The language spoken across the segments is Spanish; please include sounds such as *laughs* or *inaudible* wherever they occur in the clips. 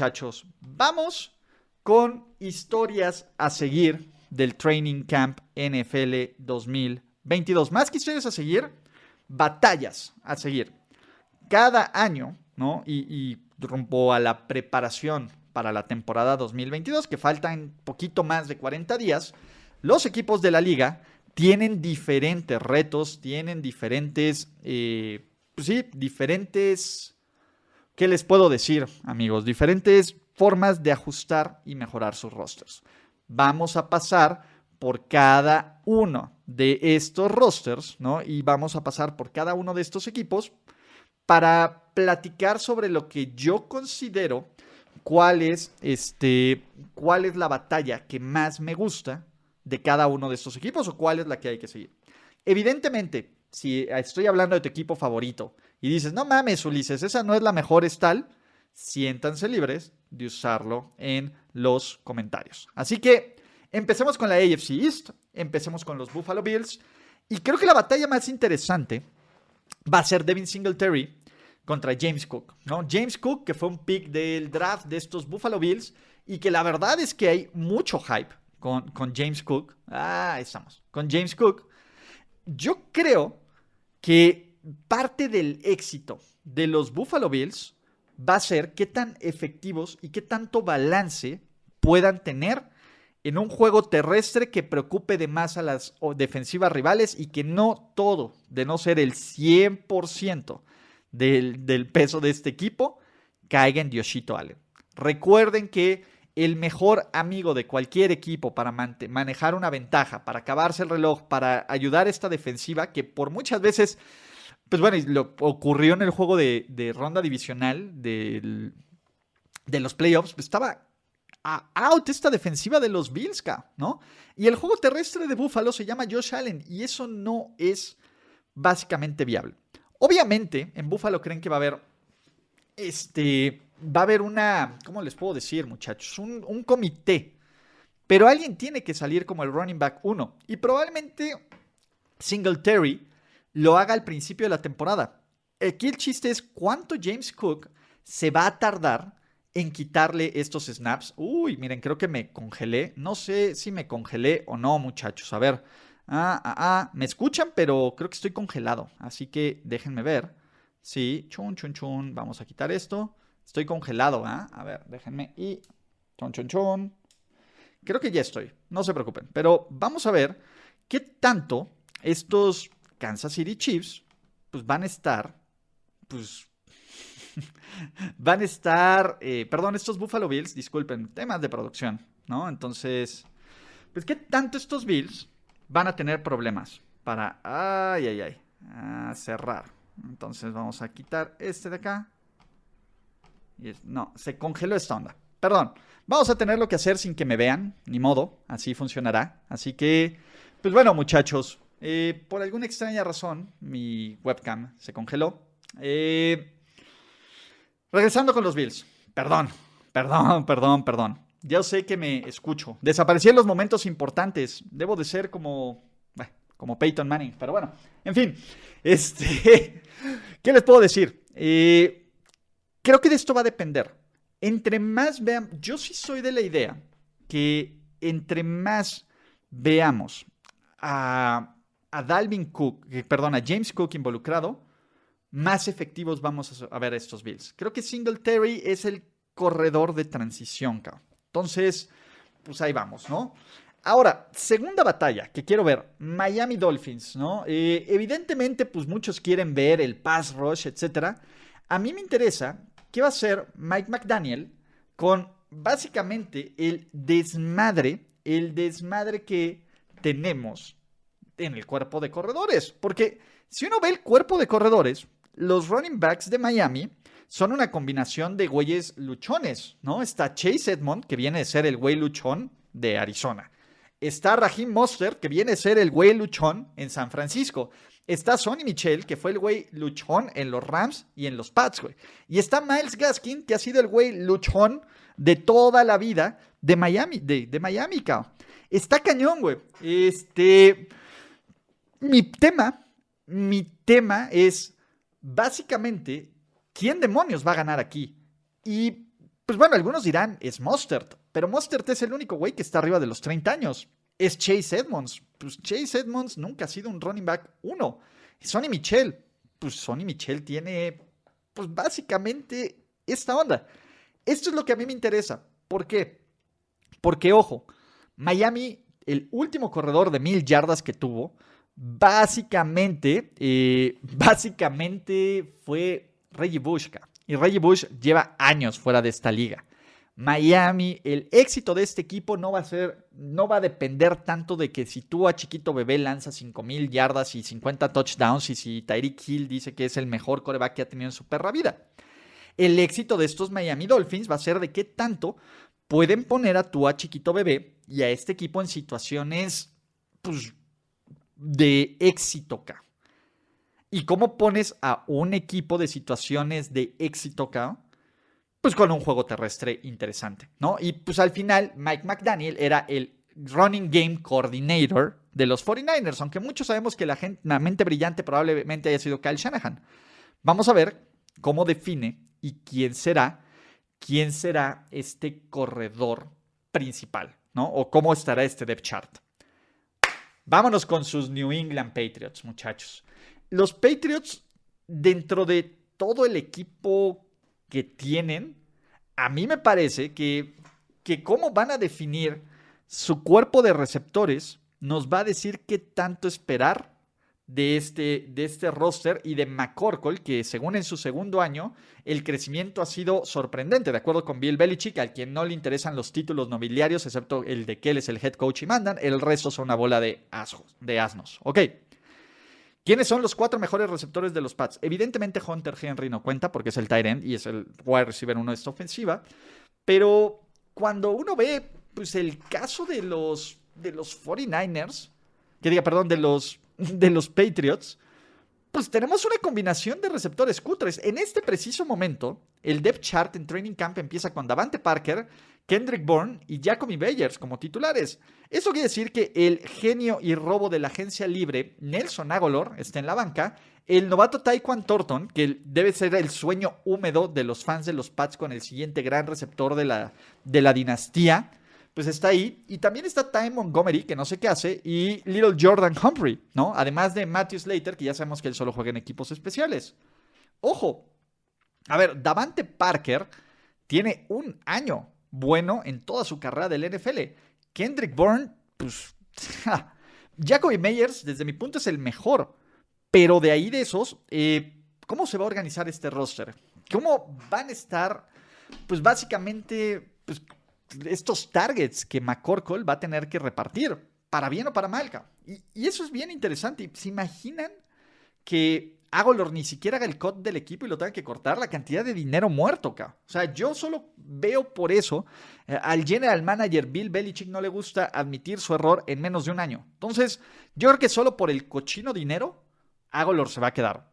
Muchachos, vamos con historias a seguir del Training Camp NFL 2022. Más que historias a seguir, batallas a seguir. Cada año, ¿no? Y, y rumbo a la preparación para la temporada 2022, que faltan poquito más de 40 días, los equipos de la liga tienen diferentes retos, tienen diferentes, eh, pues sí, diferentes, ¿qué les puedo decir, amigos? Diferentes formas de ajustar y mejorar sus rosters. Vamos a pasar por cada uno de estos rosters, ¿no? Y vamos a pasar por cada uno de estos equipos para platicar sobre lo que yo considero cuál es, este, cuál es la batalla que más me gusta de cada uno de estos equipos o cuál es la que hay que seguir. Evidentemente, si estoy hablando de tu equipo favorito y dices, no mames, Ulises, esa no es la mejor, es tal, siéntanse libres de usarlo en los comentarios. Así que empecemos con la AFC East, empecemos con los Buffalo Bills y creo que la batalla más interesante va a ser Devin Singletary contra James Cook, ¿no? James Cook, que fue un pick del draft de estos Buffalo Bills y que la verdad es que hay mucho hype con, con James Cook. Ah, ahí estamos, con James Cook. Yo creo que parte del éxito de los Buffalo Bills va a ser qué tan efectivos y qué tanto balance puedan tener en un juego terrestre que preocupe de más a las defensivas rivales y que no todo, de no ser el 100% del, peso de este equipo caiga en Dioshito Allen. Recuerden que el mejor amigo de cualquier equipo para manejar una ventaja, para acabarse el reloj, para ayudar a esta defensiva, que por muchas veces, pues bueno, lo ocurrió en el juego de, ronda divisional de los playoffs, pues estaba out esta defensiva de los Bills, ¿no? Y el juego terrestre de Buffalo se llama Josh Allen y eso no es básicamente viable. Obviamente, en Buffalo creen que va a haber. Este. Va a haber una. ¿Cómo les puedo decir, muchachos? Un, comité. Pero alguien tiene que salir como el running back 1. Y probablemente Singletary lo haga al principio de la temporada. Aquí el chiste es cuánto James Cook se va a tardar en quitarle estos snaps. Uy, miren, creo que me congelé. No sé si me congelé o no, muchachos. A ver. Ah, ah, ah, me escuchan, pero creo que estoy congelado. Así que déjenme ver. Sí, chun, chun, chun. Vamos a quitar esto. Estoy congelado, ¿ah? A ver, déjenme. Y chun, chun, chun. Creo que ya estoy. No se preocupen. Pero vamos a ver qué tanto estos Kansas City Chiefs pues van a estar, pues *laughs* van a estar, eh, perdón, estos Buffalo Bills, disculpen, temas de producción, ¿no? Entonces, pues qué tanto estos Bills van a tener problemas para, ay, ay, ay, cerrar. Entonces vamos a quitar este de acá. Y no, se congeló esta onda. Perdón, vamos a tenerlo que hacer sin que me vean, ni modo, así funcionará. Así que, pues bueno, muchachos, eh, por alguna extraña razón, mi webcam se congeló. Eh, regresando con los Bills. Perdón, perdón, *laughs* perdón, perdón. Ya sé que me escucho. Desaparecí en los momentos importantes. Debo de ser como. como Peyton Manning. Pero bueno, en fin. *laughs* Este. ¿Qué les puedo decir? Eh, creo que de esto va a depender. Entre más vean. Yo sí soy de la idea que entre más veamos a, a Dalvin Cook, perdón, a James Cook involucrado, más efectivos vamos a ver estos Bills. Creo que Singletary es el corredor de transición, cabrón. Entonces, pues ahí vamos, ¿no? Ahora, segunda batalla que quiero ver, Miami Dolphins, ¿no? Eh, evidentemente, pues muchos quieren ver el pass rush, etc. A mí me interesa qué va a hacer Mike McDaniel con básicamente el desmadre, el desmadre que tenemos en el cuerpo de corredores. Porque si uno ve el cuerpo de corredores, los running backs de Miami son una combinación de güeyes luchones, ¿no? Está Chase Edmond, que viene de ser el güey luchón de Arizona. Está Raheem Mostert, que viene a ser el güey luchón en San Francisco. Está Sonny Michel, que fue el güey luchón en los Rams y en los Pats, güey. Y está Miles Gaskin, que ha sido el güey luchón de toda la vida de Miami, de, de Miami, cabrón. Está cañón, güey. Este. Mi tema, mi tema es básicamente quién demonios va a ganar aquí. Y pues bueno, algunos dirán es Mostert, pero Mostert es el único güey que está arriba de los 30 años. Es Chase Edmonds. Pues Chase Edmonds nunca ha sido un running back uno. Sonny Michel. Pues Sonny Michel tiene, pues básicamente esta onda. Esto es lo que a mí me interesa. ¿Por qué? Porque, ojo, Miami, el último corredor de mil yardas que tuvo, básicamente, eh, básicamente fue Reggie Bush. Y Reggie Bush lleva años fuera de esta liga. Miami, el éxito de este equipo no va a ser, no va a depender tanto de que si tú a chiquito bebé lanza mil yardas y 50 touchdowns y si Tyreek Hill dice que es el mejor coreback que ha tenido en su perra vida. El éxito de estos Miami Dolphins va a ser de qué tanto pueden poner a tu a chiquito bebé y a este equipo en situaciones pues, de éxito acá. ¿Y cómo pones a un equipo de situaciones de éxito acá? pues con un juego terrestre interesante, ¿no? Y pues al final Mike McDaniel era el running game coordinator de los 49ers, aunque muchos sabemos que la, gente, mente brillante probablemente haya sido Kyle Shanahan. Vamos a ver cómo define y quién será, quién será este corredor principal, ¿no? O cómo estará este depth chart. Vámonos con sus New England Patriots, muchachos. Los Patriots, dentro de todo el equipo que tienen, a mí me parece que, que cómo van a definir su cuerpo de receptores nos va a decir qué tanto esperar de este, de este roster y de McCorkle, que según en su segundo año, el crecimiento ha sido sorprendente, de acuerdo con Bill Belichick, al quien no le interesan los títulos nobiliarios, excepto el de que él es el head coach y mandan, el resto son una bola de, de asnos. Ok. ¿Quiénes son los cuatro mejores receptores de los Pats? Evidentemente Hunter Henry no cuenta porque es el tight end y es el wide receiver uno de esta ofensiva. Pero cuando uno ve pues, el caso de los, de los 49ers, que diga, perdón, de los, de los Patriots, pues tenemos una combinación de receptores cutres. En este preciso momento, el depth chart en Training Camp empieza con Davante Parker, Kendrick Bourne y Jacoby Bayers como titulares. Eso quiere decir que el genio y robo de la agencia libre, Nelson Agolor, está en la banca. El novato Taekwon Thornton, que debe ser el sueño húmedo de los fans de los Pats con el siguiente gran receptor de la, de la dinastía, pues está ahí. Y también está Ty Montgomery, que no sé qué hace, y Little Jordan Humphrey, ¿no? Además de Matthew Slater, que ya sabemos que él solo juega en equipos especiales. Ojo, a ver, Davante Parker tiene un año bueno en toda su carrera del NFL. Kendrick Bourne, pues. *laughs* Jacoby Meyers, desde mi punto, es el mejor. Pero de ahí de esos, eh, ¿cómo se va a organizar este roster? ¿Cómo van a estar, pues básicamente, pues, estos targets que McCorkle va a tener que repartir? Para bien o para mal. Y, y eso es bien interesante. ¿Se imaginan que Agolor ni siquiera haga el cut del equipo y lo tenga que cortar la cantidad de dinero muerto, acá. O sea, yo solo veo por eso eh, al general manager Bill Belichick no le gusta admitir su error en menos de un año. Entonces, yo creo que solo por el cochino dinero, Agolor se va a quedar.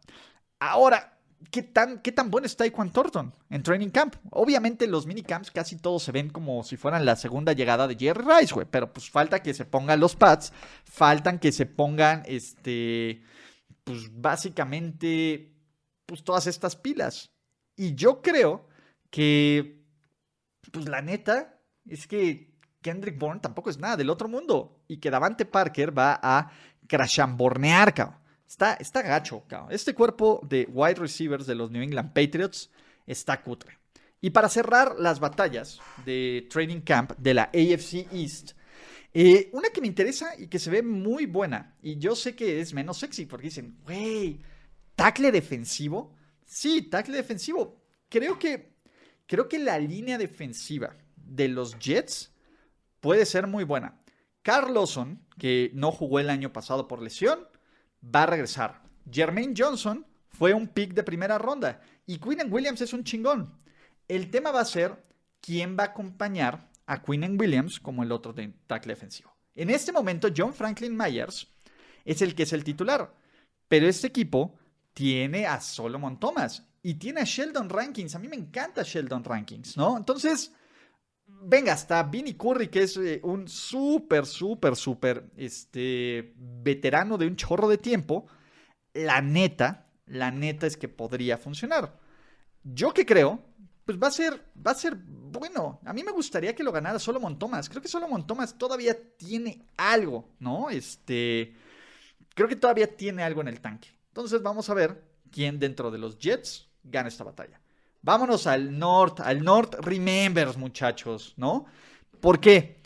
Ahora, ¿qué tan, qué tan bueno está Iquan Thornton en Training Camp? Obviamente los minicamps casi todos se ven como si fueran la segunda llegada de Jerry Rice, güey. Pero pues falta que se pongan los pads, faltan que se pongan este pues básicamente, pues todas estas pilas. Y yo creo que, pues la neta, es que Kendrick Bourne tampoco es nada del otro mundo. Y que Davante Parker va a crashambornear, cabrón. Está, está gacho, cabrón. Este cuerpo de wide receivers de los New England Patriots está cutre. Y para cerrar las batallas de Training Camp de la AFC East, eh, una que me interesa y que se ve muy buena, y yo sé que es menos sexy, porque dicen, güey, tackle defensivo. Sí, tackle defensivo. Creo que, creo que la línea defensiva de los Jets puede ser muy buena. Carl que no jugó el año pasado por lesión, va a regresar. Jermaine Johnson fue un pick de primera ronda. Y Quinn Williams es un chingón. El tema va a ser quién va a acompañar a Quinn Williams como el otro tackle defensivo. En este momento, John Franklin Myers es el que es el titular, pero este equipo tiene a Solomon Thomas y tiene a Sheldon Rankins. A mí me encanta Sheldon Rankins, ¿no? Entonces, venga, hasta Vinny Curry, que es eh, un súper, súper, súper este, veterano de un chorro de tiempo. La neta, la neta es que podría funcionar. Yo que creo, pues va a ser, va a ser bueno. A mí me gustaría que lo ganara Solomon Thomas. Creo que Solomon Thomas todavía tiene algo, ¿no? Este, creo que todavía tiene algo en el tanque. Entonces vamos a ver quién dentro de los Jets gana esta batalla. Vámonos al North, al North Remembers, muchachos, ¿no? ¿Por qué?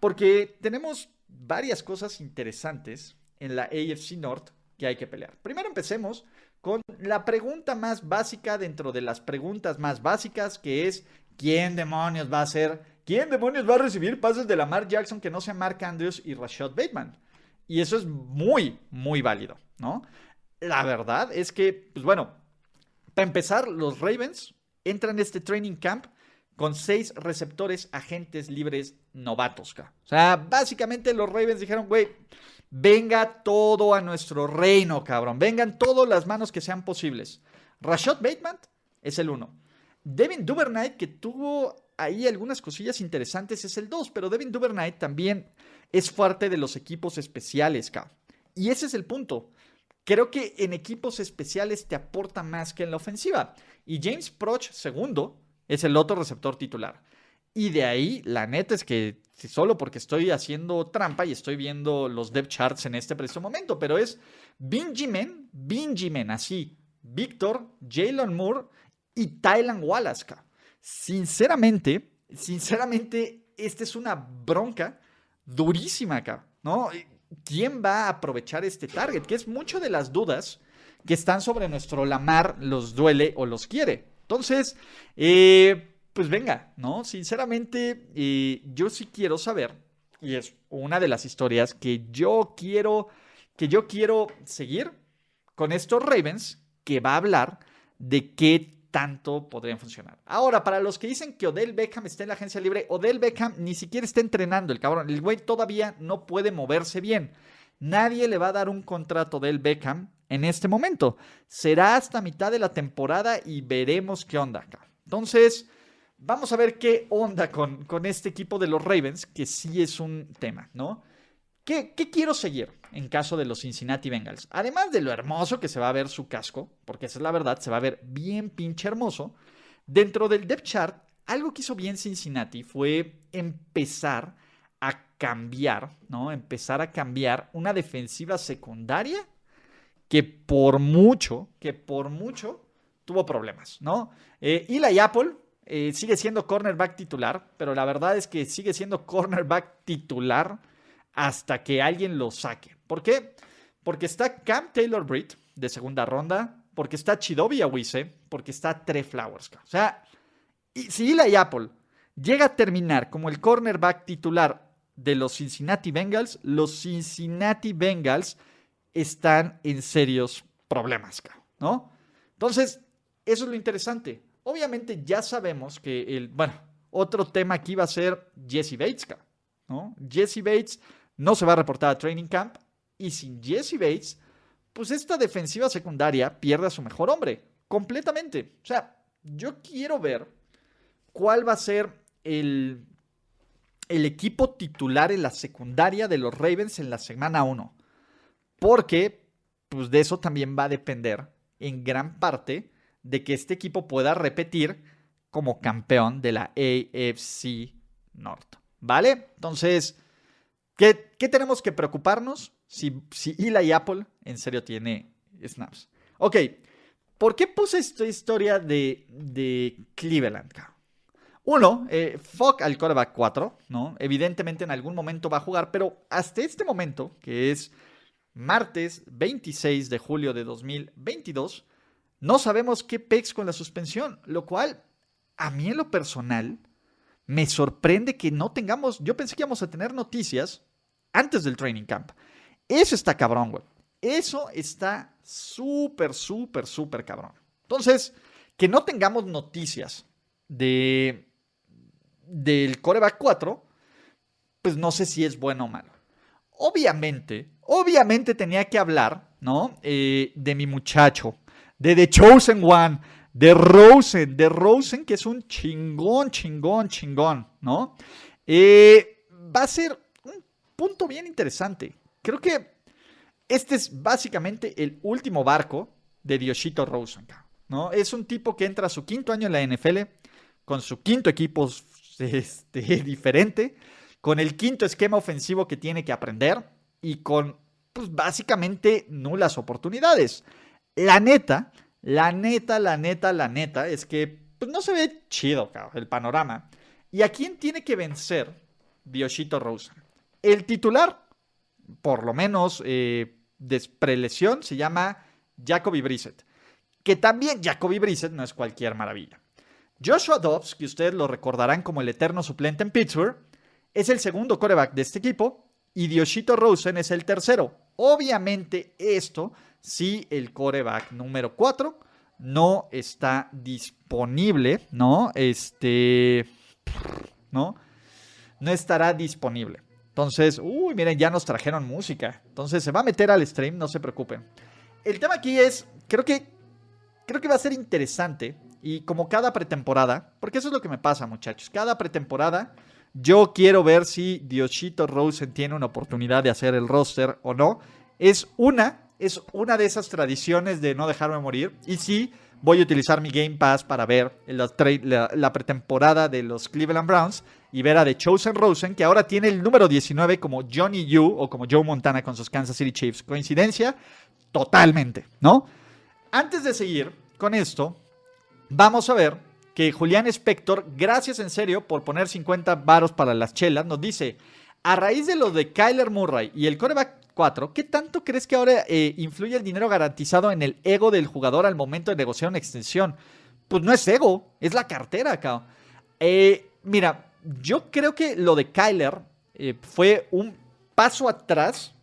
Porque tenemos varias cosas interesantes en la AFC North que hay que pelear. Primero empecemos con la pregunta más básica dentro de las preguntas más básicas, que es ¿quién demonios va a ser? ¿Quién demonios va a recibir pases de Lamar Jackson que no sea Mark Andrews y Rashad Bateman? Y eso es muy, muy válido, ¿no? La verdad es que, pues bueno, para empezar, los Ravens entran en este training camp con seis receptores agentes libres novatos. O sea, básicamente los Ravens dijeron, güey, venga todo a nuestro reino, cabrón. Vengan todas las manos que sean posibles. Rashad Bateman es el uno. Devin Duvernay, que tuvo ahí algunas cosillas interesantes, es el dos. Pero Devin Duvernay también es fuerte de los equipos especiales, cabrón. Y ese es el punto. Creo que en equipos especiales te aporta más que en la ofensiva. Y James Proch, segundo, es el otro receptor titular. Y de ahí, la neta es que solo porque estoy haciendo trampa y estoy viendo los depth charts en este preciso momento, pero es Benjamin, Benjamin, así, Víctor, Jalen Moore y Tylan Wallace. Sinceramente, sinceramente, esta es una bronca durísima acá, ¿no? Quién va a aprovechar este target, que es mucho de las dudas que están sobre nuestro Lamar, los duele o los quiere. Entonces, eh, pues venga, ¿no? Sinceramente, eh, yo sí quiero saber, y es una de las historias que yo quiero, que yo quiero seguir con estos Ravens, que va a hablar de qué tanto podrían funcionar. Ahora, para los que dicen que Odell Beckham está en la agencia libre, Odell Beckham ni siquiera está entrenando, el cabrón. El güey todavía no puede moverse bien. Nadie le va a dar un contrato del Beckham en este momento. Será hasta mitad de la temporada y veremos qué onda acá. Entonces, vamos a ver qué onda con, con este equipo de los Ravens, que sí es un tema, ¿no? ¿Qué, quiero seguir en caso de los Cincinnati Bengals? Además de lo hermoso que se va a ver su casco, porque esa es la verdad, se va a ver bien pinche hermoso. Dentro del depth chart, algo que hizo bien Cincinnati fue empezar a cambiar, ¿no? Empezar a cambiar una defensiva secundaria que por mucho, que por mucho tuvo problemas, ¿no? Eh, Eli Apple eh, sigue siendo cornerback titular, pero la verdad es que sigue siendo cornerback titular hasta que alguien lo saque. ¿Por qué? Porque está Cam Taylor Britt de segunda ronda, porque está Chidobi Awise, porque está Trey Flowers. O sea, y si Eli Apple llega a terminar como el cornerback titular de los Cincinnati Bengals, los Cincinnati Bengals están en serios problemas, ¿no? Entonces, eso es lo interesante. Obviamente ya sabemos que el, bueno, otro tema aquí va a ser Jesse Bates, ¿no? Jesse Bates no se va a reportar a Training Camp y sin Jesse Bates, pues esta defensiva secundaria pierde a su mejor hombre, completamente. O sea, yo quiero ver cuál va a ser el, el equipo titular en la secundaria de los Ravens en la semana 1. Porque, pues de eso también va a depender en gran parte de que este equipo pueda repetir como campeón de la AFC North. ¿Vale? Entonces, ¿Qué, tenemos que preocuparnos si, si Eli Apple en serio tiene snaps? Ok, ¿por qué puse esta historia de, de Cleveland? Uno, eh, fuck al quarterback 4, ¿no? Evidentemente en algún momento va a jugar, pero hasta este momento, que es martes 26 de julio de 2022, no sabemos qué pex con la suspensión, lo cual a mí en lo personal me sorprende que no tengamos, yo pensé que íbamos a tener noticias antes del training camp. Eso está cabrón, güey. Eso está súper, súper, súper cabrón. Entonces, que no tengamos noticias de del coreback 4, pues no sé si es bueno o malo. Obviamente, obviamente tenía que hablar, ¿no? Eh, de mi muchacho, de The Chosen One, de Rosen, de Rosen, que es un chingón, chingón, chingón, ¿no? Eh, va a ser un punto bien interesante. Creo que este es básicamente el último barco de Dioshito Rosen, ¿no? Es un tipo que entra a su quinto año en la NFL, con su quinto equipo *laughs* este, diferente, con el quinto esquema ofensivo que tiene que aprender y con, pues, básicamente nulas oportunidades. La neta, la neta, la neta, la neta es que pues, no se ve chido el panorama. ¿Y a quién tiene que vencer Dioshito Rosen? El titular, por lo menos eh, de prelesión, se llama Jacoby Brissett. Que también Jacoby Brissett no es cualquier maravilla. Joshua Dobbs, que ustedes lo recordarán como el eterno suplente en Pittsburgh, es el segundo coreback de este equipo y Dioshito Rosen es el tercero. Obviamente esto si el coreback número 4 no está disponible, ¿no? Este, ¿no? No estará disponible. Entonces, uy, miren, ya nos trajeron música. Entonces se va a meter al stream, no se preocupen. El tema aquí es, creo que, creo que va a ser interesante y como cada pretemporada, porque eso es lo que me pasa, muchachos. Cada pretemporada, yo quiero ver si Dioshito Rosen tiene una oportunidad de hacer el roster o no. Es una, es una de esas tradiciones de no dejarme morir. Y sí, voy a utilizar mi Game Pass para ver la, pretemporada de los Cleveland Browns y ver a The Chosen Rosen, que ahora tiene el número 19 como Johnny Yu o como Joe Montana con sus Kansas City Chiefs. Coincidencia, totalmente, ¿no? Antes de seguir con esto, vamos a ver que Julián Spector, gracias en serio por poner 50 varos para las chelas, nos dice, a raíz de lo de Kyler Murray y el coreback 4, ¿qué tanto crees que ahora eh, influye el dinero garantizado en el ego del jugador al momento de negociar una extensión? Pues no es ego, es la cartera acá. Eh, mira, yo creo que lo de Kyler eh, fue un paso atrás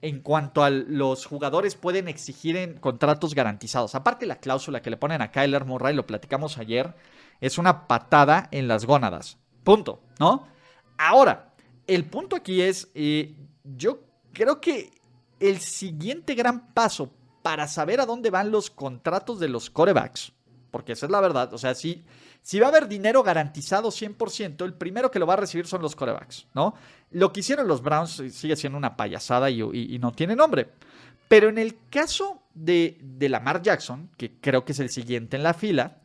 en cuanto a los jugadores pueden exigir en contratos garantizados. Aparte la cláusula que le ponen a Kyler Murray, lo platicamos ayer, es una patada en las gónadas. Punto, ¿no? Ahora, el punto aquí es, eh, yo creo que el siguiente gran paso para saber a dónde van los contratos de los corebacks, porque esa es la verdad, o sea, sí si va a haber dinero garantizado 100%, el primero que lo va a recibir son los corebacks, ¿no? Lo que hicieron los Browns sigue siendo una payasada y, no tiene nombre. Pero en el caso de, de Lamar Jackson, que creo que es el siguiente en la fila,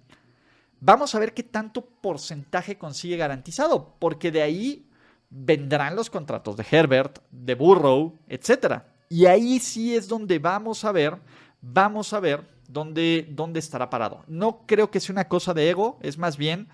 vamos a ver qué tanto porcentaje consigue garantizado, porque de ahí vendrán los contratos de Herbert, de Burrow, etc. Y ahí sí es donde vamos a ver, vamos a ver dónde, dónde estará parado. No creo que sea una cosa de ego, es más bien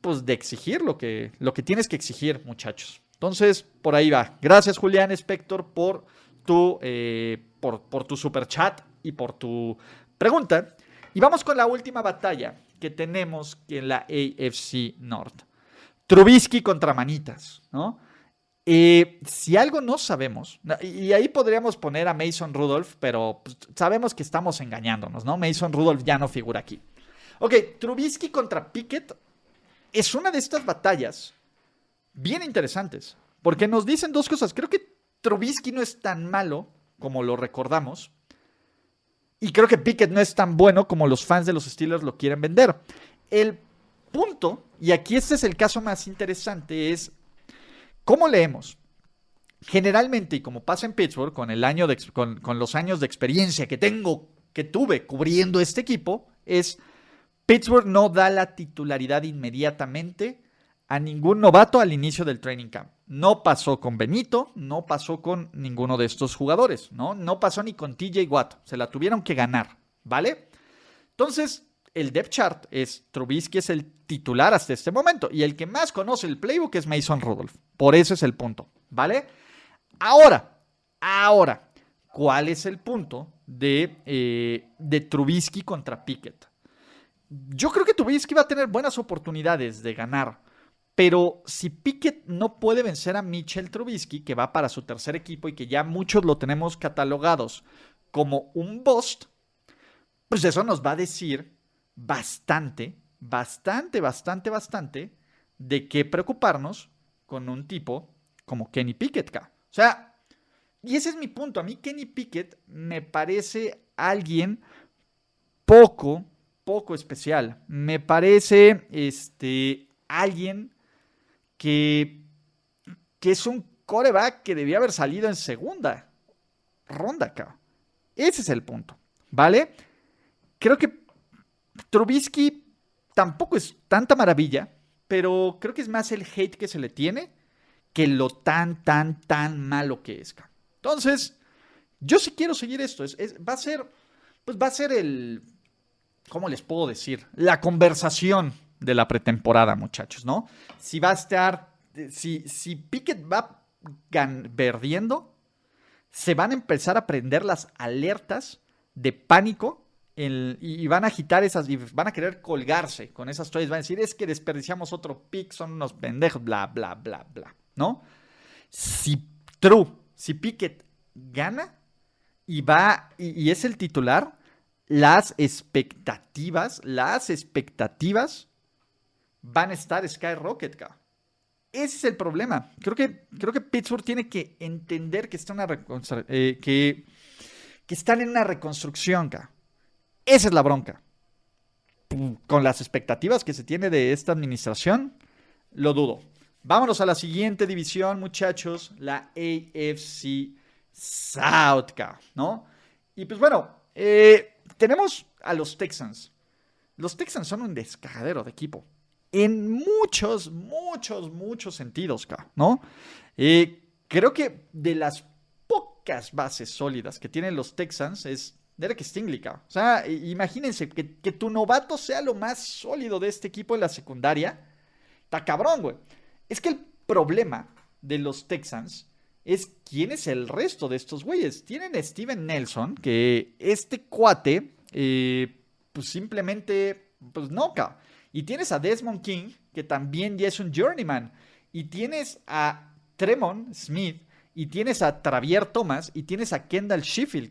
pues de exigir lo que, lo que tienes que exigir, muchachos. Entonces, por ahí va. Gracias, Julián Spector, por tu, eh, por, por tu super chat y por tu pregunta. Y vamos con la última batalla que tenemos en la AFC North. Trubisky contra Manitas, ¿no? Eh, si algo no sabemos, y ahí podríamos poner a Mason Rudolph, pero pues, sabemos que estamos engañándonos, ¿no? Mason Rudolph ya no figura aquí. Ok, Trubisky contra Pickett es una de estas batallas bien interesantes, porque nos dicen dos cosas. Creo que Trubisky no es tan malo como lo recordamos, y creo que Pickett no es tan bueno como los fans de los Steelers lo quieren vender. El punto, y aquí este es el caso más interesante, es ¿Cómo leemos? Generalmente, y como pasa en Pittsburgh, con, los años de experiencia que tengo, que tuve cubriendo este equipo, es Pittsburgh no da la titularidad inmediatamente a ningún novato al inicio del training camp. No pasó con Benito, no pasó con ninguno de estos jugadores, ¿no? No pasó ni con TJ Watt, se la tuvieron que ganar, ¿vale? Entonces, el depth chart es Trubisky es el titular hasta este momento y el que más conoce el playbook es Mason Rudolph. Por eso es el punto, ¿vale? Ahora, ahora, ¿cuál es el punto de, eh, de Trubisky contra Pickett? Yo creo que Trubisky va a tener buenas oportunidades de ganar, pero si Pickett no puede vencer a Mitchell Trubisky, que va para su tercer equipo y que ya muchos lo tenemos catalogados como un bust, pues eso nos va a decir bastante, bastante, bastante, bastante de qué preocuparnos con un tipo como Kenny Pickett. O sea, y ese es mi punto. A mí Kenny Pickett me parece alguien poco, poco especial. Me parece este, alguien que, que es un coreback que debía haber salido en segunda ronda, acá. Ese es el punto, ¿vale? Creo que Trubisky tampoco es tanta maravilla, pero creo que es más el hate que se le tiene que lo tan, tan, tan malo que es. Entonces, yo sí quiero seguir esto. Es, va a ser, pues va a ser el, ¿cómo les puedo decir? La conversación de la pretemporada, muchachos, ¿no? Si va a estar, si, si Pickett va perdiendo, se van a empezar a prender las alertas de pánico y van a agitar esas, y van a querer colgarse con esas toallas, van a decir, es que desperdiciamos otro pick, son unos pendejos, bla, bla, bla, bla, ¿no? Si True, si Pickett gana y va, y, es el titular, las expectativas, las expectativas van a estar Skyrocket, cabrón. Ese es el problema. Creo que, creo que Pittsburgh tiene que entender que, está una eh, que, que están en una reconstrucción. Esa es la bronca. Con las expectativas que se tiene de esta administración, lo dudo. Vámonos a la siguiente división, muchachos, la AFC South, ¿no? Y pues bueno, eh, tenemos a los Texans. Los Texans son un descajadero de equipo en muchos, muchos, muchos sentidos, ¿no? Eh, creo que de las pocas bases sólidas que tienen los Texans es Derek Stingley, O sea, imagínense que, tu novato sea lo más sólido de este equipo en la secundaria. Está cabrón, güey. Es que el problema de los Texans es quién es el resto de estos güeyes. Tienen a Steven Nelson, que este cuate, eh, pues simplemente, pues no, cabrón. Y tienes a Desmond King, que también ya es un journeyman. Y tienes a Tremont Smith, y tienes a Travier Thomas, y tienes a Kendall Sheffield,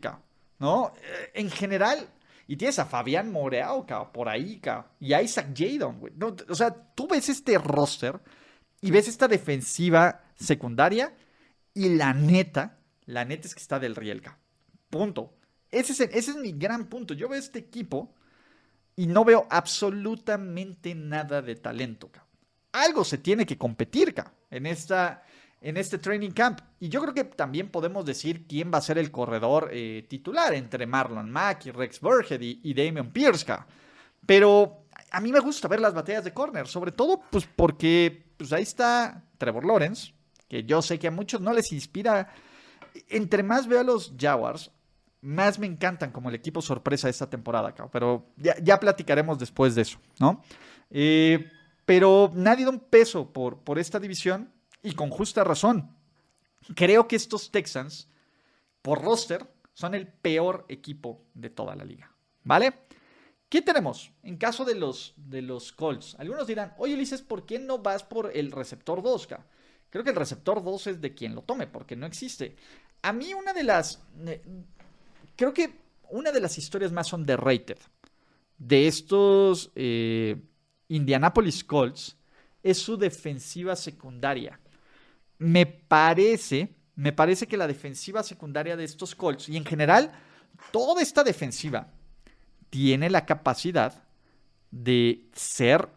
¿no? Eh, en general, y tienes a Fabián Moreau, por ahí, y a Isaac Jadon, güey. o sea, tú ves este roster y ves esta defensiva secundaria, y la neta, la neta es que está del riel, Punto. Ese es, ese es mi gran punto. Yo veo este equipo y no veo absolutamente nada de talento. Algo se tiene que competir en, esta, en este training camp. Y yo creo que también podemos decir quién va a ser el corredor eh, titular entre Marlon Mack y Rex Burhead y, y Damian Pierce. Pero a mí me gusta ver las batallas de corner, sobre todo pues porque pues ahí está Trevor Lawrence, que yo sé que a muchos no les inspira. Entre más veo a los Jaguars, más me encantan como el equipo sorpresa esta temporada, pero ya, platicaremos después de eso, ¿no? Eh, pero nadie da un peso por, por esta división y con justa razón. Creo que estos Texans, por roster, son el peor equipo de toda la liga, ¿vale? ¿Qué tenemos en caso de los, de los Colts? Algunos dirán, oye Ulises, ¿por qué no vas por el receptor 2? Creo que el receptor 2 es de quien lo tome, porque no existe. A mí una de las... Eh, creo que una de las historias más underrated de estos eh, Indianapolis Colts es su defensiva secundaria. Me parece, me parece que la defensiva secundaria de estos Colts y en general toda esta defensiva tiene la capacidad de ser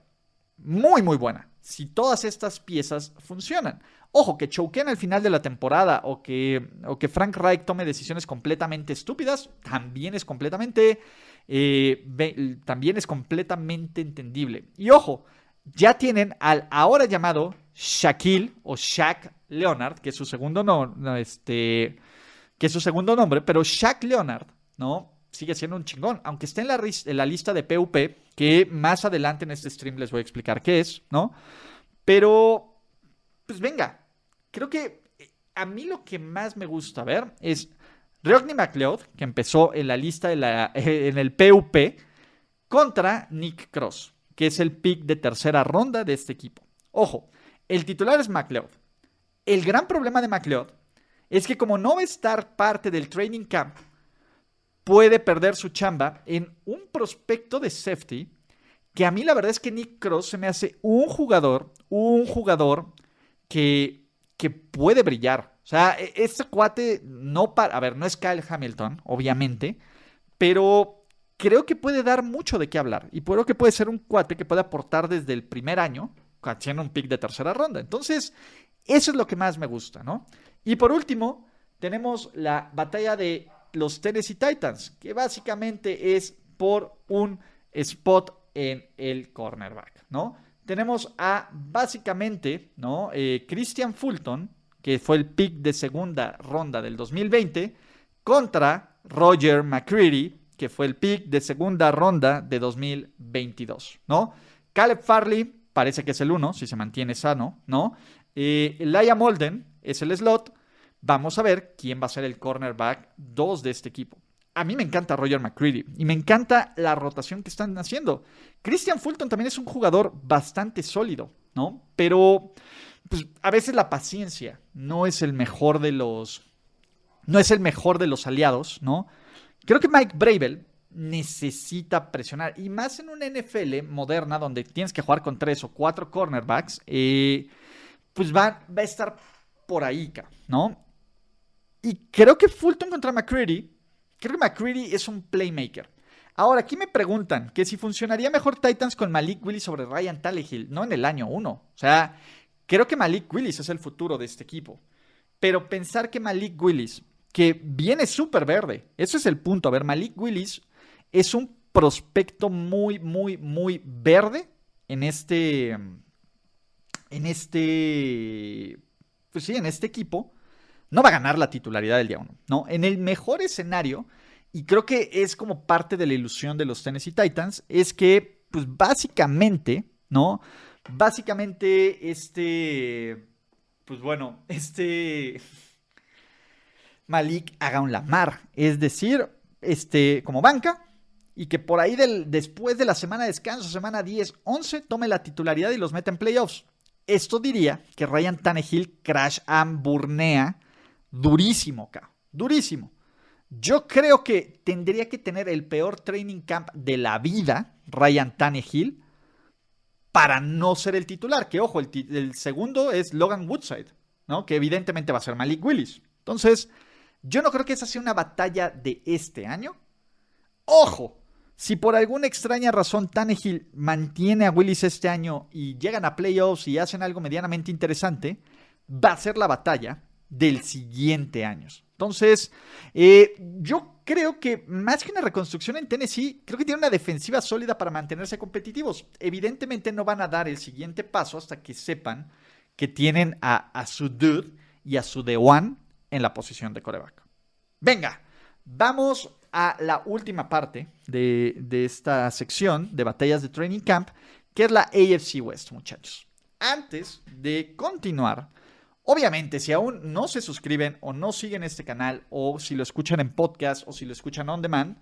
muy, muy buena si todas estas piezas funcionan. Ojo, que choquen al final de la temporada o que, o que Frank Reich tome decisiones completamente estúpidas, también es completamente, eh, también es completamente entendible. Y ojo, ya tienen al ahora llamado Shaquille o Shaq Leonard, que es su segundo, no, este, que es su segundo nombre, pero Shaq Leonard, ¿no? Sigue siendo un chingón, aunque esté en la, lista de PUP, que más adelante en este stream les voy a explicar qué es, ¿no? Pero, pues venga, creo que eh, a mí lo que más me gusta ver es Rodney McLeod, que empezó en la lista *laughs* en el PUP, contra Nick Cross, que es el pick de tercera ronda de este equipo. Ojo, el titular es McLeod. El gran problema de McLeod es que como no va a estar parte del training camp, puede perder su chamba en un prospecto de safety que a mí la verdad es que Nick Cross se me hace un jugador, un jugador que, que puede brillar. O sea, e, este cuate no para, a ver, no es Kyle Hamilton, obviamente, pero creo que puede dar mucho de qué hablar y creo que puede ser un cuate que puede aportar desde el primer año, haciendo un pick de tercera ronda. Entonces, eso es lo que más me gusta, ¿no? Y por último, tenemos la batalla de los Tennessee Titans, que básicamente es por un spot en el cornerback, ¿no? Tenemos a básicamente, ¿no? Eh, Christian Fulton, que fue el pick de segunda ronda del 2020, contra Roger McCready, que fue el pick de segunda ronda de 2022, ¿no? Caleb Farley parece que es el uno, si se mantiene sano, ¿no? Eh, Laia Molden es el slot. Vamos a ver quién va a ser el cornerback 2 de este equipo. A mí me encanta Roger McCready y me encanta la rotación que están haciendo. Christian Fulton también es un jugador bastante sólido, ¿no? Pero pues, a veces la paciencia no es el mejor de los no es el mejor de los aliados, ¿no? Creo que Mike Bravel necesita presionar. Y más en una NFL moderna donde tienes que jugar con tres o cuatro cornerbacks, eh, pues va, a estar por ahí, ¿no? Y creo que Fulton contra McCready, creo que McCready es un playmaker. Ahora, aquí me preguntan que si funcionaría mejor Titans con Malik Willis sobre Ryan Tannehill, no en el año uno. O sea, creo que Malik Willis es el futuro de este equipo. Pero pensar que Malik Willis que viene súper verde. Ese es el punto. A ver, Malik Willis es un prospecto muy, muy, muy verde en este. En este. Pues sí, en este equipo. No va a ganar la titularidad del día uno. ¿no? En el mejor escenario, y creo que es como parte de la ilusión de los Tennessee Titans, es que, pues básicamente, ¿no? Básicamente, este. Pues bueno, *laughs* este. Malik haga un Lamar, es decir, este, como banca, y que por ahí del, después de la semana de descanso, semana 10, 11, tome la titularidad y los meta en playoffs. Esto diría que Ryan Tannehill crash and burnea durísimo acá, durísimo. Yo creo que tendría que tener el peor training camp de la vida, Ryan Tannehill, para no ser el titular. Que ojo, el, el segundo es Logan Woodside, ¿no? Que evidentemente va a ser Malik Willis. Entonces, yo no creo que esa sea una batalla de este año. Ojo, si por alguna extraña razón Tannehill mantiene a Willis este año y llegan a playoffs y hacen algo medianamente interesante, va a ser la batalla del siguiente año. Entonces, eh, yo creo que más que una reconstrucción en Tennessee, creo que tiene una defensiva sólida para mantenerse competitivos. Evidentemente no van a dar el siguiente paso hasta que sepan que tienen a, a su dude y a su The One en la posición de coreback. Venga, vamos a la última parte de, esta sección de batallas de Training Camp, que es la AFC West, muchachos. Antes de continuar, obviamente, si aún no se suscriben o no siguen este canal, o si lo escuchan en podcast o si lo escuchan on demand,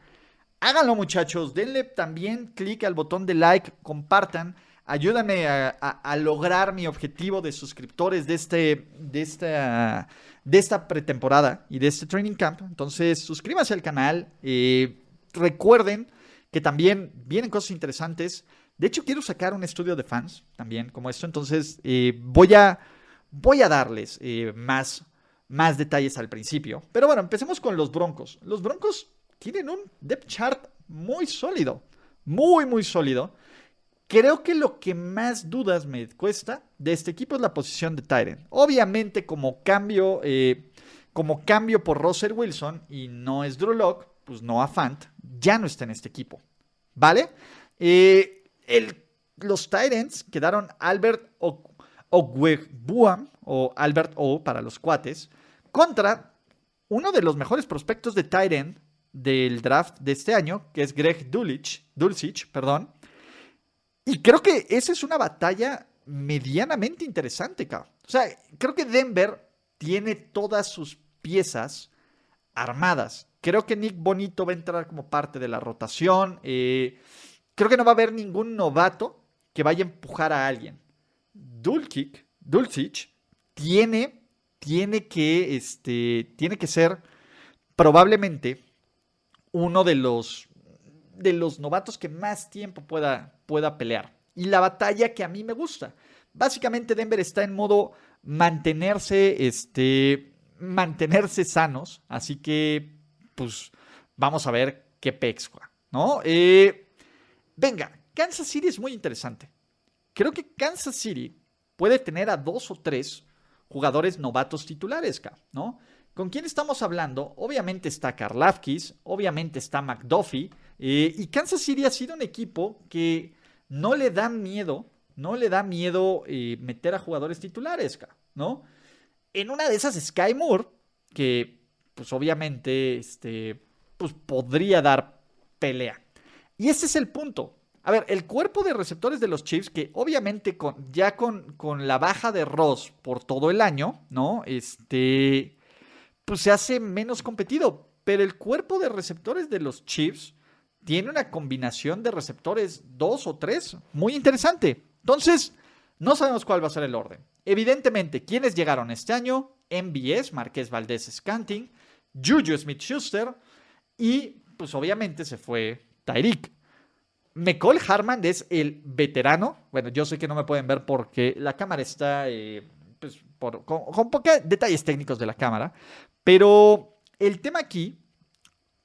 háganlo, muchachos. Denle también clic al botón de like, compartan ayúdame a, lograr mi objetivo de suscriptores de, este, de, esta, de esta pretemporada y de este training camp. Entonces, suscríbanse al canal. Eh, recuerden que también vienen cosas interesantes. De hecho, quiero sacar un estudio de fans también como esto. Entonces, eh, voy, a, voy a darles eh, más, más detalles al principio. Pero bueno, empecemos con los Broncos. Los Broncos tienen un depth chart muy sólido. Muy, muy sólido. Creo que lo que más dudas me cuesta de este equipo es la posición de Tyren. Obviamente, como cambio, eh, como cambio por Russell Wilson y no es Drew Locke, pues Noah Fant ya no está en este equipo. ¿Vale? Eh, los Tyrants quedaron Albert Ogwebuam o Albert O para los cuates contra uno de los mejores prospectos de Tyrant del draft de este año, que es Greg Dulcich, Dulcich, perdón. Y creo que esa es una batalla medianamente interesante, cabrón. O sea, creo que Denver tiene todas sus piezas armadas. Creo que Nick Bonito va a entrar como parte de la rotación. Eh, creo que no va a haber ningún novato que vaya a empujar a alguien. Dulcich, Dulcich tiene, tiene, que, este, tiene que ser probablemente uno de los de los novatos que más tiempo pueda, pueda pelear. Y la batalla que a mí me gusta. Básicamente Denver está en modo mantenerse, este, mantenerse sanos. Así que, pues, vamos a ver qué pexua, ¿no? Eh, venga, Kansas City es muy interesante. Creo que Kansas City puede tener a dos o tres jugadores novatos titulares, ¿no? ¿Con quién estamos hablando? Obviamente está Karlafkis, obviamente está McDuffie, eh, y Kansas City ha sido un equipo que no le da miedo, no le da miedo eh, meter a jugadores titulares, ¿no? En una de esas, Sky Moore, que pues obviamente este, pues, podría dar pelea. Y ese es el punto. A ver, el cuerpo de receptores de los Chiefs, que obviamente con, ya con, con la baja de Ross por todo el año, ¿no? Este, pues se hace menos competido. Pero el cuerpo de receptores de los Chiefs tiene una combinación de receptores dos o tres muy interesante. Entonces, no sabemos cuál va a ser el orden. Evidentemente, ¿quiénes llegaron este año? MBS, Marqués Valdés Scanting, Juju Smith Schuster y, pues obviamente, se fue Tyreek. McCall Harman es el veterano. Bueno, yo sé que no me pueden ver porque la cámara está eh, pues, con, con pocos detalles técnicos de la cámara. Pero el tema aquí,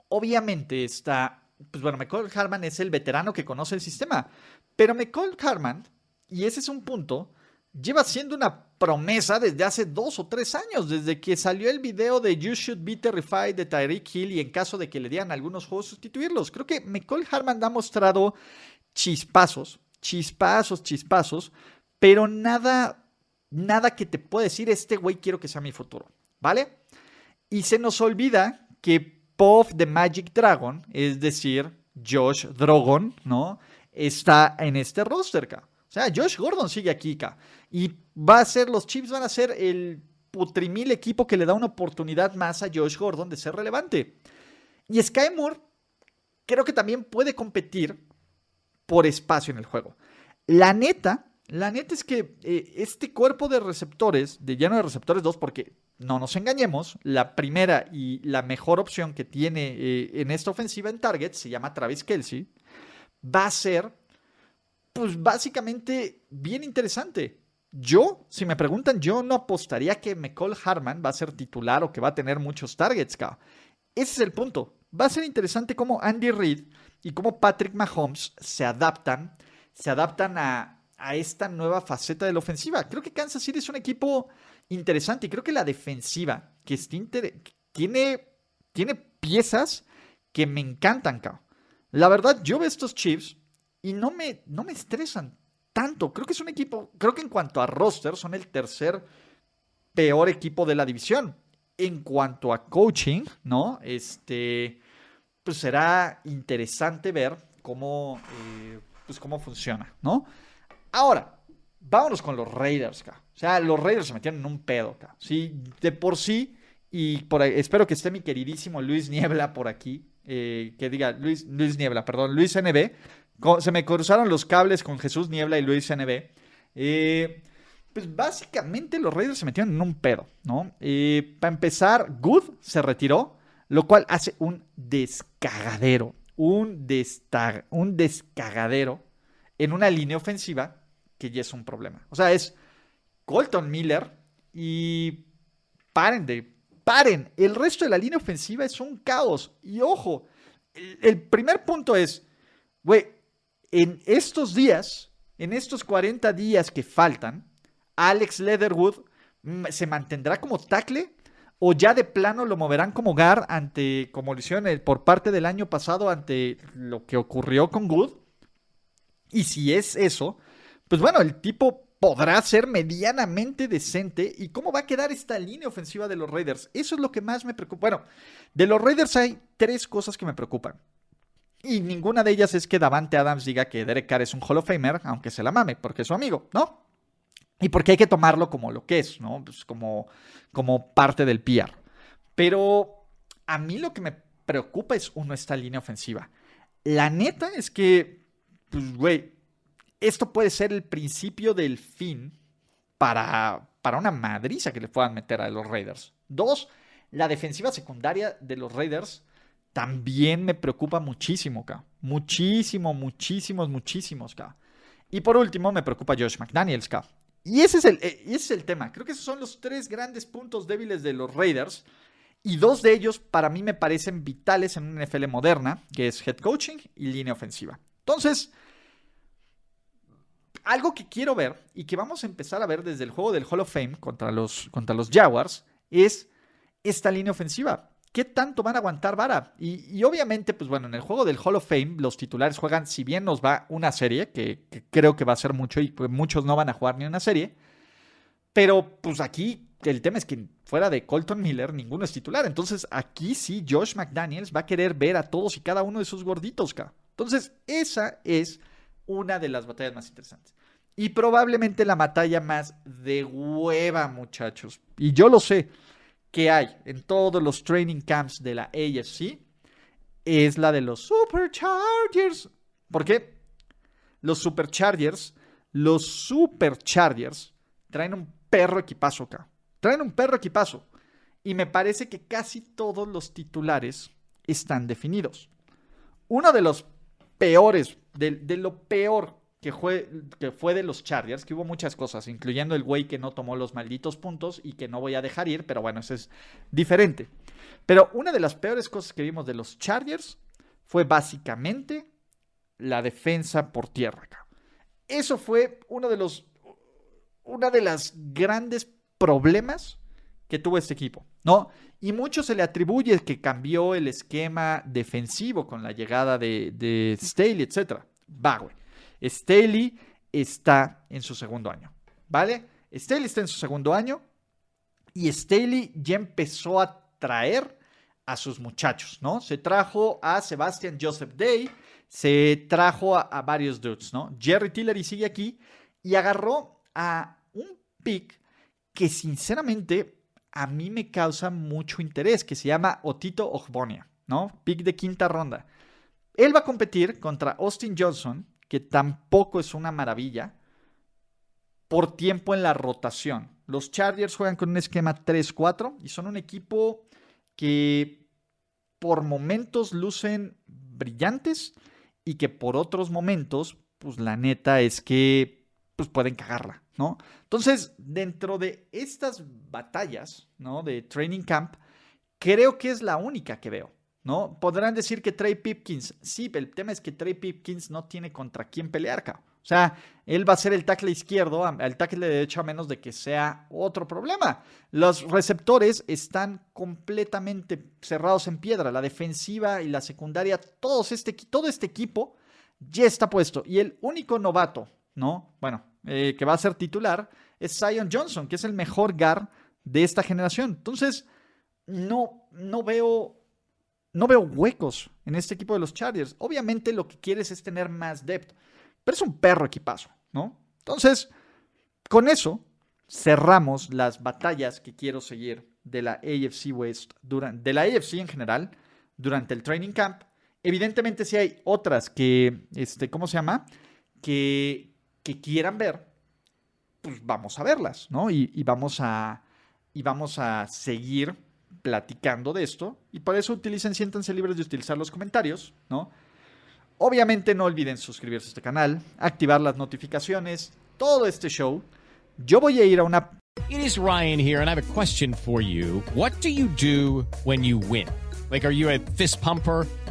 obviamente, está. Pues bueno, McCall Harman es el veterano que conoce el sistema. Pero McCall Harman, y ese es un punto, lleva siendo una promesa desde hace dos o tres años, desde que salió el video de You Should Be Terrified de Tyreek Hill y en caso de que le dieran algunos juegos sustituirlos. Creo que McCall Harman ha mostrado chispazos, chispazos, chispazos, pero nada, nada que te pueda decir, este güey quiero que sea mi futuro, ¿vale? Y se nos olvida que Puff the Magic Dragon, es decir, Josh Drogon, ¿no? Está en este roster, O sea, Josh Gordon sigue aquí, Y va a ser, los Chiefs van a ser el putrimil equipo que le da una oportunidad más a Josh Gordon de ser relevante. Y Sky Moore creo que también puede competir por espacio en el juego. La neta, la neta es que eh, este cuerpo de receptores, de lleno de receptores 2, porque no nos engañemos, la primera y la mejor opción que tiene eh, en esta ofensiva en target se llama Travis Kelsey, va a ser, pues básicamente bien interesante. Yo, si me preguntan, yo no apostaría que McCall Harman va a ser titular o que va a tener muchos targets, Ese es el punto. Va a ser interesante cómo Andy Reid y cómo Patrick Mahomes se adaptan, se adaptan a, a esta nueva faceta de la ofensiva. Creo que Kansas City es un equipo interesante y creo que la defensiva que tiene, tiene piezas que me encantan, cabrón. La verdad, yo veo estos Chiefs y no me, no me estresan tanto. Creo que es un equipo, creo que en cuanto a roster son el tercer peor equipo de la división. En cuanto a coaching, ¿no? Este, pues será interesante ver cómo, eh, pues cómo funciona, ¿no? Ahora, vámonos con los Raiders, O sea, los Raiders se metieron en un pedo, Sí, de por sí, y por espero que esté mi queridísimo Luis Niebla por aquí. Eh, que diga Luis, Luis Niebla, perdón, Luis NB. Se me cruzaron los cables con Jesús Niebla y Luis NB. Eh, pues básicamente los Raiders se metieron en un pedo, ¿no? Eh, para empezar, Good se retiró, lo cual hace un descagadero, un, un descagadero en una línea ofensiva que ya es un problema. O sea, es Colton Miller y paren de, paren, el resto de la línea ofensiva es un caos. Y ojo, el, primer punto es, güey, en estos días, en estos 40 días que faltan, Alex Leatherwood mm, se mantendrá como tackle o ya de plano lo moverán como gar ante, como lo hicieron por parte del año pasado ante lo que ocurrió con Good. Y si es eso, pues bueno, el tipo podrá ser medianamente decente. ¿Y cómo va a quedar esta línea ofensiva de los Raiders? Eso es lo que más me preocupa. Bueno, de los Raiders hay tres cosas que me preocupan. Y ninguna de ellas es que Davante Adams diga que Derek Carr es un Hall of Famer, aunque se la mame, porque es su amigo, ¿no? Y porque hay que tomarlo como lo que es, ¿no? Pues como, como parte del PR. Pero a mí lo que me preocupa es, uno, esta línea ofensiva. La neta es que, pues, güey, esto puede ser el principio del fin para, para una madriza que le puedan meter a los Raiders. Dos, la defensiva secundaria de los Raiders también me preocupa muchísimo, acá. Muchísimo, muchísimos, muchísimos, cabrón. Y por último, me preocupa Josh McDaniels, cabrón. Y ese, es el, eh, ese es el tema. Creo que esos son los tres grandes puntos débiles de los Raiders. Y dos de ellos para mí me parecen vitales en una NFL moderna, que es head coaching y línea ofensiva. Entonces, algo que quiero ver y que vamos a empezar a ver desde el juego del Hall of Fame contra los, contra los Jaguars es esta línea ofensiva. ¿Qué tanto van a aguantar vara? Y, obviamente, pues bueno, en el juego del Hall of Fame los titulares juegan, si bien nos va una serie, que, creo que va a ser mucho y pues muchos no van a jugar ni una serie, pero pues aquí el tema es que fuera de Colton Miller ninguno es titular. Entonces aquí sí Josh McDaniels va a querer ver a todos y cada uno de sus gorditos. Entonces esa es una de las batallas más interesantes. Y probablemente la batalla más de hueva, muchachos. Y yo lo sé que hay en todos los training camps de la AFC es la de los Superchargers. ¿Por qué? Los Superchargers, los Superchargers traen un perro equipazo acá. Traen un perro equipazo. Y me parece que casi todos los titulares están definidos. Uno de los peores, de, de lo peor que fue, de los Chargers, que hubo muchas cosas, incluyendo el güey que no tomó los malditos puntos y que no voy a dejar ir, pero bueno, eso es diferente. Pero una de las peores cosas que vimos de los Chargers fue básicamente la defensa por tierra. Eso fue uno de los, una de las grandes problemas que tuvo este equipo, ¿no? Y mucho se le atribuye que cambió el esquema defensivo con la llegada de, de Staley, etc. Va, güey. Staley está en su segundo año, ¿vale? Staley está en su segundo año y Staley ya empezó a traer a sus muchachos, ¿no? Se trajo a Sebastian Joseph Day, se trajo a, varios dudes, ¿no? Jerry Tillery sigue aquí y agarró a un pick que sinceramente a mí me causa mucho interés, que se llama Otito Ogbonia, ¿no? Pick de quinta ronda. Él va a competir contra Austin Johnson, que tampoco es una maravilla, por tiempo en la rotación. Los Chargers juegan con un esquema 3-4 y son un equipo que por momentos lucen brillantes y que por otros momentos, pues la neta es que pues pueden cagarla, ¿no? Entonces, dentro de estas batallas, ¿no? De Training Camp, creo que es la única que veo. ¿No? Podrán decir que Trey Pipkins, sí, el tema es que Trey Pipkins no tiene contra quién pelear, cabrón. O sea, él va a ser el tackle izquierdo, el tackle de derecho a menos de que sea otro problema. Los receptores están completamente cerrados en piedra. La defensiva y la secundaria, todos este, todo este equipo ya está puesto. Y el único novato, ¿no? Bueno, eh, que va a ser titular es Zion Johnson, que es el mejor guard de esta generación. Entonces, no, no veo no veo huecos en este equipo de los Chargers. Obviamente lo que quieres es tener más depth, pero es un perro equipazo, ¿no? Entonces, con eso cerramos las batallas que quiero seguir de la AFC West, durante, de la AFC en general, durante el training camp. Evidentemente, si hay otras que, este, ¿cómo se llama? Que, que quieran ver, pues vamos a verlas, ¿no? Y, vamos a, y vamos a seguir platicando de esto y por eso utilicen, siéntanse libres de utilizar los comentarios, ¿no? Obviamente no olviden suscribirse a este canal, activar las notificaciones, todo este show. Yo voy a ir a una... It is Ryan here and I have a question for you. What do you do when fist pumper?